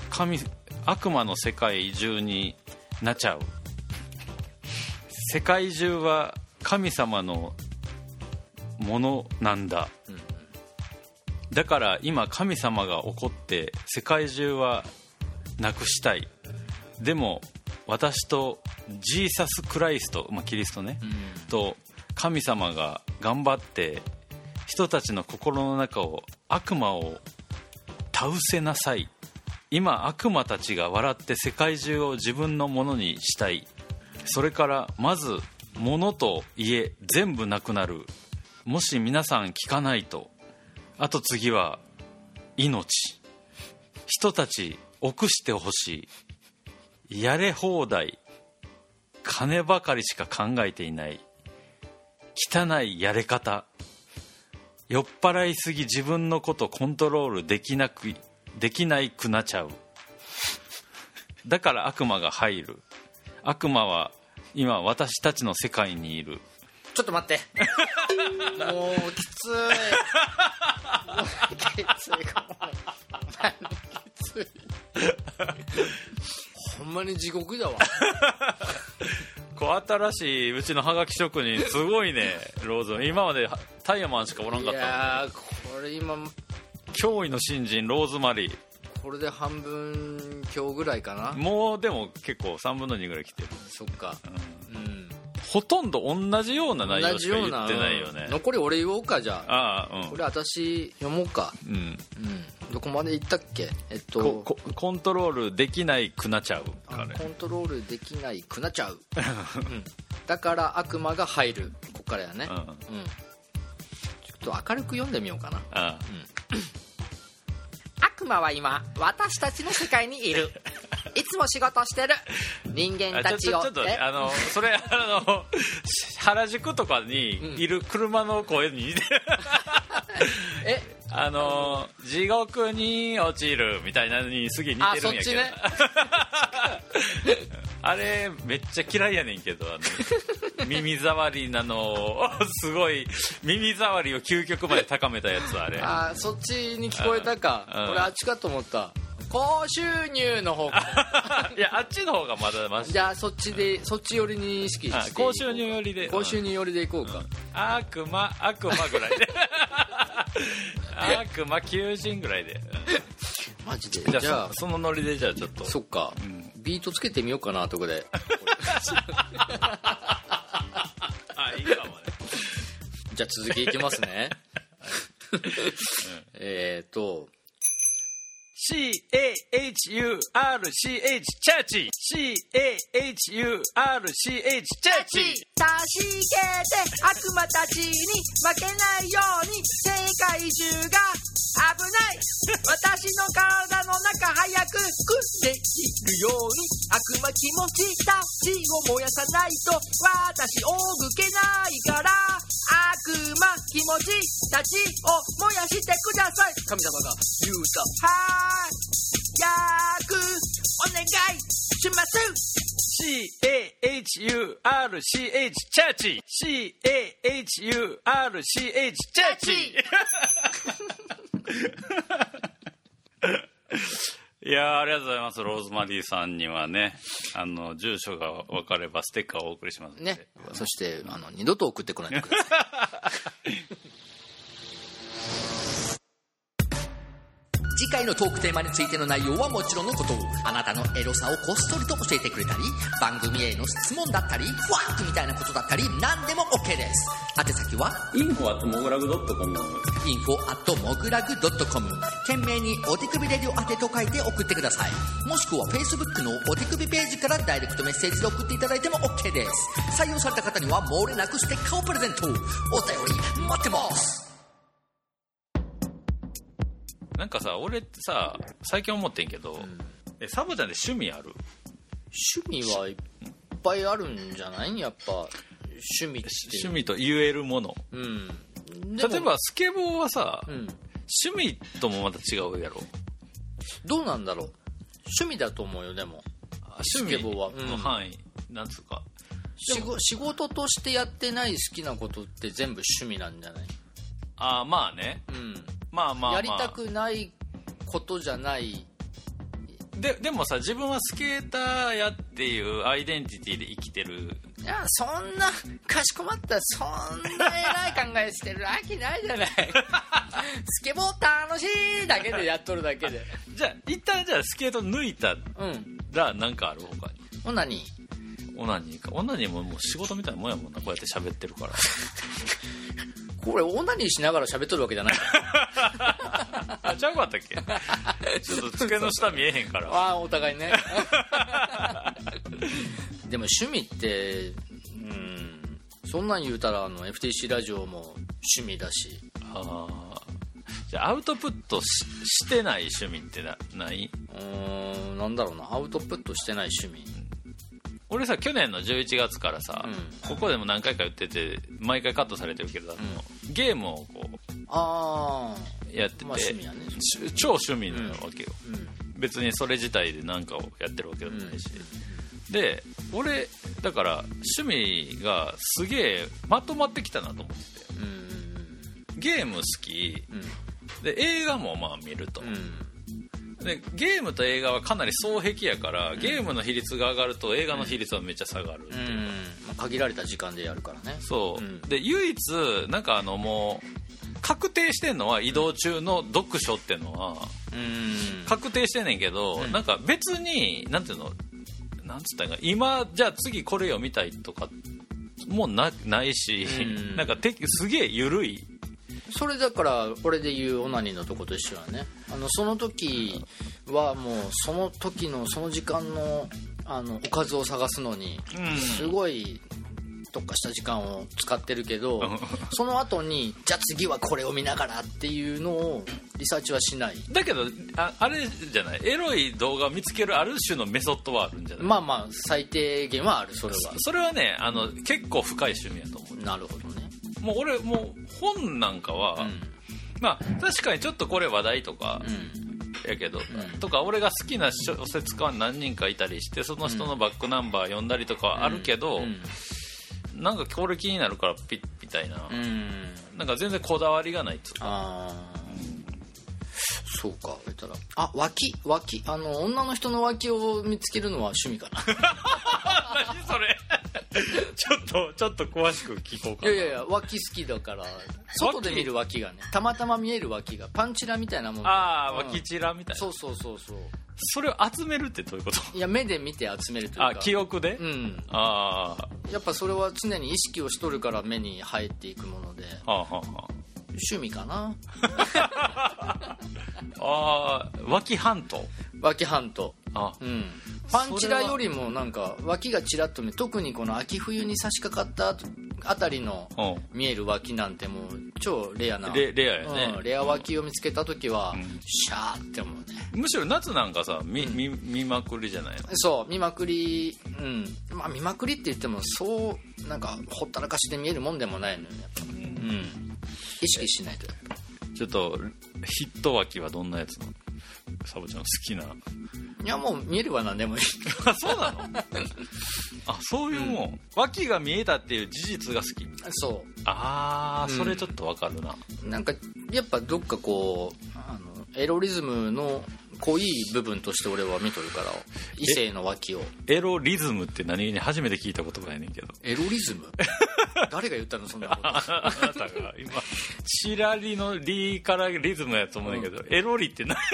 神悪魔の世界中になっちゃう。世界中は神様のものなんだ、だから今神様が怒って世界中はなくしたい。でも私とジーサス・クライスト、まあ、キリストね、と神様が頑張って人たちの心の中を悪魔を倒せなさい。今悪魔たちが笑って世界中を自分のものにしたい。それからまず物と家全部なくなる。もし皆さん聞かないと。あと次は命。人たち臆してほしいやれ放題。金ばかりしか考えていない。汚いやれ方。酔っ払いすぎ自分のことコントロールできなくできないくなっちゃう。だから悪魔が入る。悪魔は今私たちの世界にいる。
ちょっと待って。もうきつい。きつい。きついほんまに地獄だわ。
こう新しいうちのハガキ職人すごいね ローズ。今までタイヤマンしかおらん
い
かった
やーこれ今
驚異の新人ローズマリー。
これで半分今日ぐらいかな。
もうでも結構3分の2ぐらい来てる。
そっか。うん
ほとんど同じような内
同
容しか言
じような
ってないよね。
うん。残り俺言おうかじゃあ。
ああ
これ私読もうか。
うん。うん。
うんどこまで行ったっけ？えっと。
コントロールできないくなっちゃう
コントロールできないくなっちゃう、うん。だから悪魔が入る。こっからやね。
うん。
うん。ちょっと明るく読んでみようかな。
あ
悪魔は今私たちの世界にいる いつも仕事してる。人間
あ
たちを。
ちょっとねあのそれあの 原宿とかにいる車の声に似てる。
え？
あの地獄に落ちるみたいなのにすげえ似てるんやけど。
あ
あれめっちゃ嫌いやねんけど耳障りなのをすごい耳障りを究極まで高めたやつあれ。
あそっちに聞こえたか。
うん。
俺あっちかと思った高収入の方か。
いやあっちの方がまだマシ。
じゃあそっちでそっち寄りに意識して。
あ高収入寄りで。
高収入寄りでいこうか、
悪魔 悪魔ぐらいで。悪魔求人ぐらいで、
マジで？
じゃあそそのノリでじゃあちょっと。
そっか、
ん。
ビートつけてみようかなとこで。
あいいかもね。
じゃあ続きいきますね。えっと
C-A-H-U-R-C-H チャーチ。C-A-H-U-R-C-H チャーチ。
助けて悪魔たちに負けないように世界中が危ない。私の体の中早くくできるように悪魔気持ちたちを燃やさないと私を動けないから。悪魔気持ちたちを燃やしてください。神様が言うた。はーい役お願いします。
C-A-H-U-R-C-H チャーチ C-A-H-U-R-C-H チャーチいやーありがとうございます。ローズマリーさんにはねあの住所が分かればステッカーをお送りします
ね。そしてあの二度と送ってこないでください 次回のトークテーマについての内容はもちろんのことあなたのエロさをこっそりと教えてくれたり番組への質問だったりファンクみたいなことだったり何でも OK です。宛先は
インフォアットモグラグドットコム。
info at モグラグ .com 懸命にお手首レディオ宛てと書いて送ってください。もしくは Facebook のお手首ページからダイレクトメッセージで送っていただいても OK です。採用された方には漏れなくステッカーをプレゼントお便り待ってます
なんかさ俺ってさ最近思ってんけど、えサボちゃんで趣味ある？
趣味はいっぱいあるんじゃない？やっぱ趣味って
趣味と言えるもの。
うん。
例えばスケボーはさ、
うん。
趣味ともまた違うやろ。
どうなんだろう？趣味だと思うよでも。
あ趣味
スケボーは。うん。
の範囲、なんつうか。
仕事仕事としてやってない好きなことって全部趣味なんじゃない？
ああまあね。
うん
まあまあ、まあ、
やりたくないことじゃない。
ででもさ自分はスケーターやっていうアイデンティティで生きてる。
いやそんなかしこまったそんな偉い考えしてるわけないじゃない。スケボー楽しいだけでやっとるだけで。
じゃあ一旦じゃあスケート抜いた
うん。
らなんかある他に？
ほなに
オナニーか。オナニーももう仕事みたいなもんやもんなこうやって喋ってるから
これオナニーしながら喋っとるわけじゃない。
あちゃうかったっけ？ちょっと机の下見えへんから。
ああお互いね。でも趣味ってうん。そんなん言うたらあの FTC ラジオも趣味だし。
あー。じゃあアウトプットししてない趣味ってなない？う
ーんなんだろうな。アウトプットしてない趣味。
俺さ去年の11月からさ、
う
ここでも何回か言ってて毎回カットされてるけど、あのゲームをこ
あ
うやってて、
まあ趣味やね。
し超趣味なわけよ、別にそれ自体で何かをやってるわけでもないし、で俺だから趣味がすげえまとまってきたなと思って
うん。
ゲーム好き。
うん。
で映画もまあ見ると、
うん
でゲームと映画はかなり双璧やから、ゲームの比率が上がると映画の比率はめっちゃ下がるっていう。
まあ限られた時間でやるからね。
そう、
うん。
で唯一なんかあのもう確定してんのは移動中の読書ってのは
うん。
確定してんねんけど、
うん。
なんか別になんていうのなんつったんやか今じゃあ次これ読みたいとかもうなないし、
うん。
なんかてすげえ緩い
それだから俺で言うオナニーのとこと一緒はね。あのその時はもうその時のその時間のあのおかずを探すのに
うん。
すごい特化した時間を使ってるけど
うん。
その後にじゃあ次はこれを見ながらっていうのをリサーチはしない。
だけどああれじゃない？エロい動画を見つけるある種のメソッドはあるんじゃない、
まあまあ最低限はあるそれは。
それはねあの結構深い趣味やと思
なるほどね。
うもう俺もう本なんかは、
うん。
まあ確かにちょっとこれ話題とか
うん。
やけど、
ん。
とか俺が好きな小説家は何人かいたりしてその人のバックナンバー読んだりとかはあるけど、
うん。
なんかこれ気になるからピッみたいな、
うん。
なんか全然こだわりがないっつうか
そうか。言ったらあ脇脇。あの女の人の脇を見つけるのは趣味かな。
何それ ちょっとちょっと詳しく聞こうかな。
いやいや脇好きだから。外で見る脇がねたまたま見える脇がパンチラみたいなもん
ああ
うん。
脇チラみたいな、
そうそうそうそう。
それを集めるってどういうこと？
いや目で見て集めるというか。
あ記憶で、
うん。
ああ
やっぱそれは常に意識をしとるから目に入っていくもので。
はあはあは
趣味かな。
あ あー脇半島
脇半島
あ。
うん。パンチラよりもなんか脇がちらっと見特にこの秋冬に差し掛かったあたりの
うん。
見える脇なんてもう超レアな。
レレアやね、
うん、レア脇を見つけた時は、
ん。
シャーって思うね。
むしろ夏なんかさ見,、見見まくりじゃないの？
そう見まくりうん。まあ見まくりって言ってもそうなんかほったらかしで見えるもんでもないのよ。ねやっぱうん。意識しないと。
ちょっとヒット脇はどんなやつなの？サボちゃん好きな。
いやもう見えれば何でもいい。
あそうなの？あそういうもん、脇が見えたっていう事実が好き。
そ
ああ
うん。
それちょっとわかるな、
うなんかやっぱどっかこうあのエロリズムの濃い部分として俺は見とるから。異性の脇を。
エロリズムって何？気に初めて聞いた言葉やねんけど。
エロリズム？誰が言ったのそんなこと。
あなたが今チラリのリからリズムやと思うんだけど、エロリって何？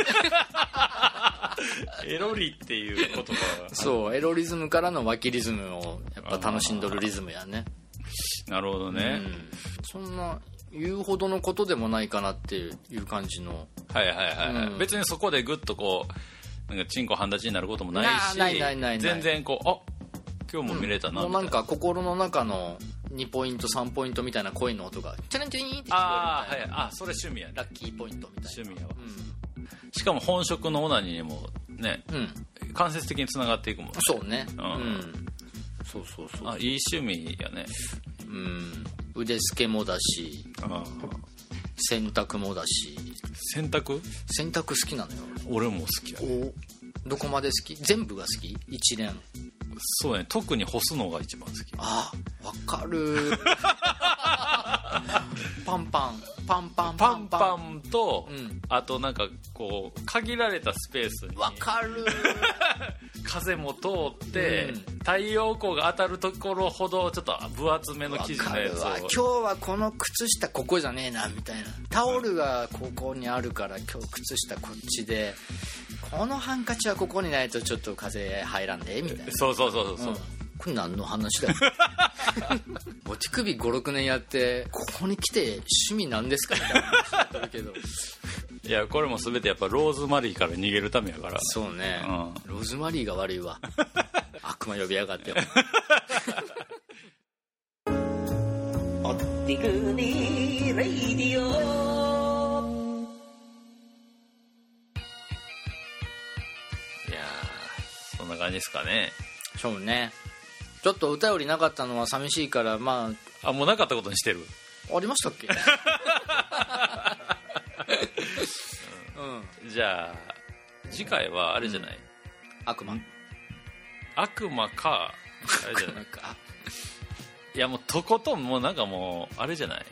エロリっていう言葉は。
そうエロリズムからの脇リズムをやっぱ楽しんどるリズムやね。
なるほどね、
うん。そんな言うほどのことでもないかなっていう感じの。
はいはいはい、はい。
うん。
別にそこでグッとこうなんかチンコ半立ちになることもないし
なないないないない。
全然こうあ今日も見れたなみたいな、
もうなんか心の中の2ポイント3ポイントみたいな声の音がチャリンチャリンって聞こ
ああ
えるみたいな。
はいあそれ趣味やね
ラッキーポイントみたい
趣味やわ。
な
しかも本職のオナニーにもね
うん、うん、
間接的につながっていくもんね。
そうね。
う
うん。ん、そうそうそう。
あいい趣味やね。
うん。腕付けもだし
あ
洗濯もだし。
洗濯？
洗濯好きなのよ。
俺も好きや
おどこまで好き？全部が好き？一連
そうやね特に干すのが一番好き。
あわかる。パンパン。パンパン
パンパンと、
うん。
あとなんかこう限られたスペースに。
わかる。
風も通って、
うん。
太陽光が当たるところほどちょっと分厚めの
わ
生地のやつを。
今日はこの靴下ここじゃねえなみたいな。タオルがここにあるから今日靴下こっちでこのハンカチはここにないとちょっと風入らんでみたいな。
そうそうそうそうそう、
うん。これ何の話だよ。お手首56年やってここに来て趣味なんですか？みたいな話だったけど。
いやこれも全てやっぱローズマリーから逃げるためやから。
そうね、
うん。
ローズマリーが悪いわ。悪魔呼びやがってよ
おってくにレイディオ
じですかね。
そうね。ちょっと歌よりなかったのは寂しいからま
あ。もうなかったことにしてる？
あありましたっけ？うん。
じゃあ次回はあれじゃない、
悪魔。
悪魔かあれじゃない？
か。
いやもうとことんもうなんかもうあれじゃない？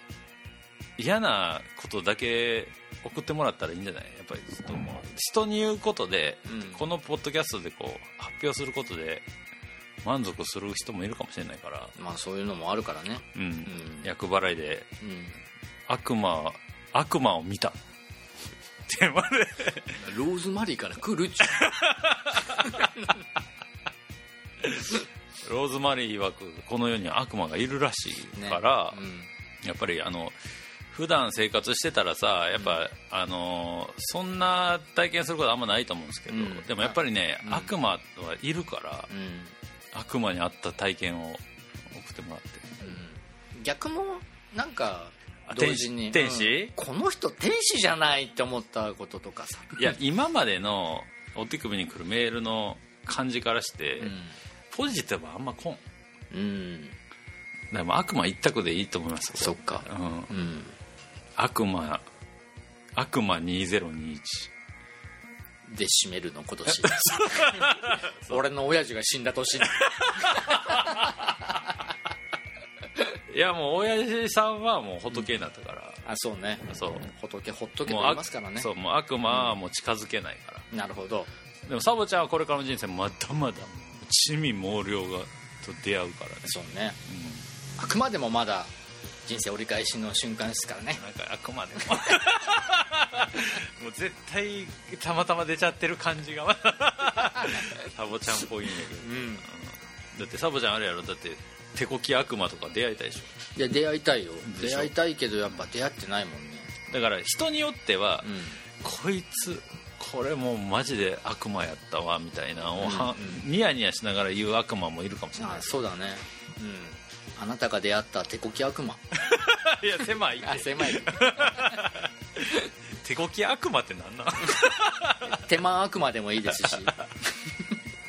嫌なことだけ送ってもらったらいいんじゃない？やっぱりちょっともう人に言うことで、
うん。
このポッドキャストでこう発表することで満足する人もいるかもしれないから、
まあそういうのもあるからね。
うん。
うん。
厄払いで
うん。
悪魔悪魔を見た。ってまで。
ローズマリーから来るっちゅ
ローズマリー曰くこの世には悪魔がいるらしい
ね
から、
うん。
やっぱりあの普段生活してたらさやっぱ、あのそんな体験することあんまないと思うんですけど、
うん。
でもやっぱりね、
うん。
悪魔はいるから、
うん。
悪魔に会った体験を送ってもらって。
うん。逆もなんか
あ
同時に
天使？
この人天使じゃないって思ったこととかさ。
いや今までのお手首に来るメールの感じからして、ポジティブはあんま来ん。
うん、うん、
でも悪魔一択でいいと思います
そっか。
うん、
うん
悪魔悪魔2021
で締めるの今年。俺の親父が死んだ年に。
いやもう親父さんはもう仏になったから、
あそうね。
そう。
仏ほっとけと
もう
言いますからね。
そうもう悪魔はもう近づけないから、
なるほど。
でもサボちゃんはこれからの人生まだまだ地味猛量がと出会うからね、
そうね、あくまでもまだ人生折り返しの瞬間ですからね。
なんかあくまでも。もう絶対たまたま出ちゃってる感じが。サボちゃんっぽいんだけど、
うん。
だってサボちゃんあれやろ。だって手こき悪魔とか出会いたいでしょ。
いや出会いたいよ。出会いたいけどやっぱ出会ってないもんね。
だから人によっては、
うん。
こいつこれもうマジで悪魔やったわみたいなのをは、
うん。
ニヤニヤしながら言う悪魔もいるかもしれない。
あそうだね。うんあなたが出会った手こき悪魔。
いや狭い
あ狭い。
手こき悪魔ってなんなん？
手間悪魔でもいいですし。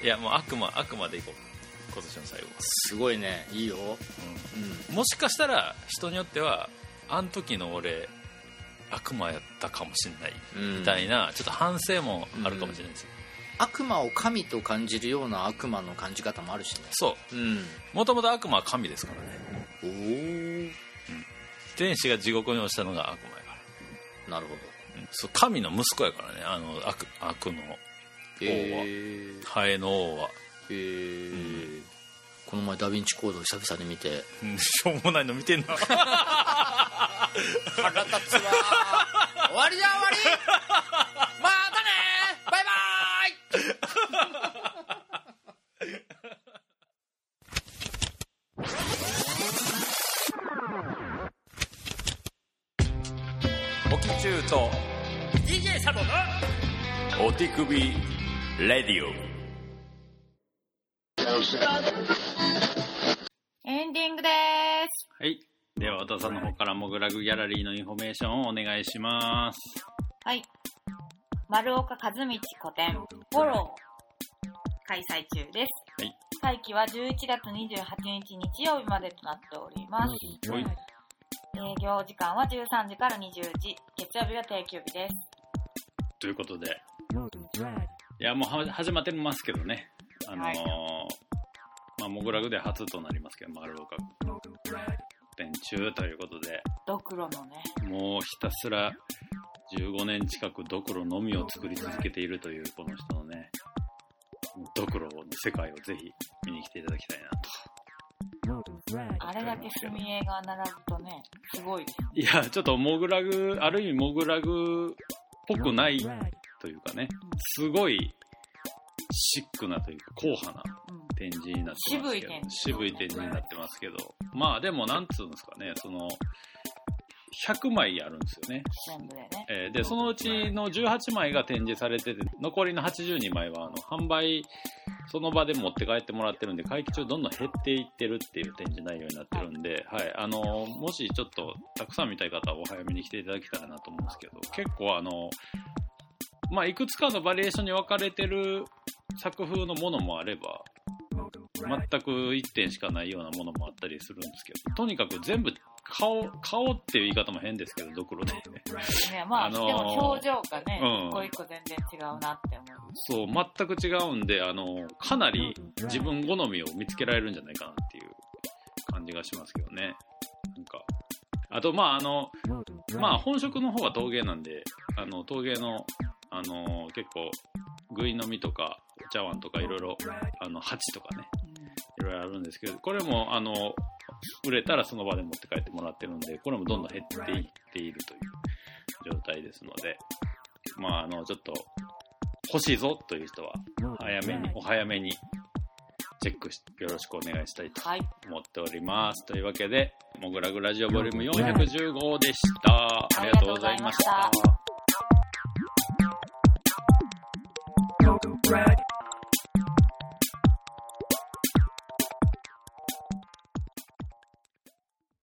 いやもう悪魔悪魔でいこう。今年の最後は、
すごいね。いいよ。うん。
うん。もしかしたら人によってはあん時の俺悪魔やったかもしれない
うん。
みたいな、ちょっと反省もあるかもしれないですよ、
悪魔を神と感じるような悪魔の感じ方もあるしね。
そう。
うん。
もともと悪魔は神ですからね。
おお
天使が地獄に落ちたのが悪魔やから。
なるほど。
うん。そう神の息子やからね。あの悪悪の
へえ
ハエの王は、
へえこの前ダヴィンチコードを久々に見て。
うん。しょうもないの見てんな
腹立つわ終わりじゃ終わり。またね
と
DJ サボの
お手首レディオ
エンディングです。
はいでは和田さんの方からモグラグギャラリーのインフォメーションをお願いします
はい。丸岡和道個展、フォロー。開催中です。
はい
会期は11月28日日曜日までとなっております。
はい
営業時間は13時から20時、月曜日は定休日です。
ということで、いや、もうは始まってますけどね。あのー
はい。
まあ、モグラグで初となりますけど、丸岡店中ということで、
ドクロのね、
もうひたすら15年近くドクロのみを作り続けているというこの人のね、ドクロの世界をぜひ見に来ていただきたいなと。
あれだけ炭映が並ぶとね、すごい。
いや、ちょっとモグラグ、ある意味モグラグっぽくないというかね、すごいシックなというか硬派な
うん。
展示になってますけど
渋い展示
渋い展示になってますけどまあでもなんつうんですかねその100枚あるんですよね、
全部でね。
えーでそのうちの18枚が展示されてて残りの82枚はあの販売その場で持って帰ってもらってるんで会期中どんどん減っていってるっていう展示内容になってるんで、はい、あのもしちょっとたくさん見たい方はお早めに来ていただけたらなと思うんですけど結構あのまあいくつかのバリエーションに分かれてる作風のものもあれば全く1点しかないようなものもあったりするんですけどとにかく全部顔顔っていう言い方も変ですけどドクロで。
ねまあ、
あのー
でも表情がね、
うん。
一個一個全然違うなって思います。
そう全く違うんであのかなり自分好みを見つけられるんじゃないかなっていう感じがしますけどね。なんかあとまああのまあ本職の方は陶芸なんであの陶芸のあの結構ぐい飲みとかお茶碗とかいろいろあの鉢とかねいろいろあるんですけどこれもあの売れたらその場で持って帰ってもらってるんでこれもどんどん減っていっているという状態ですのでまああのちょっと欲しいぞという人は早めにお早めにチェックしよろしくお願いしたいと
はい。
思っております。というわけでモグラグラジオボリューム415でした。ありがとうございました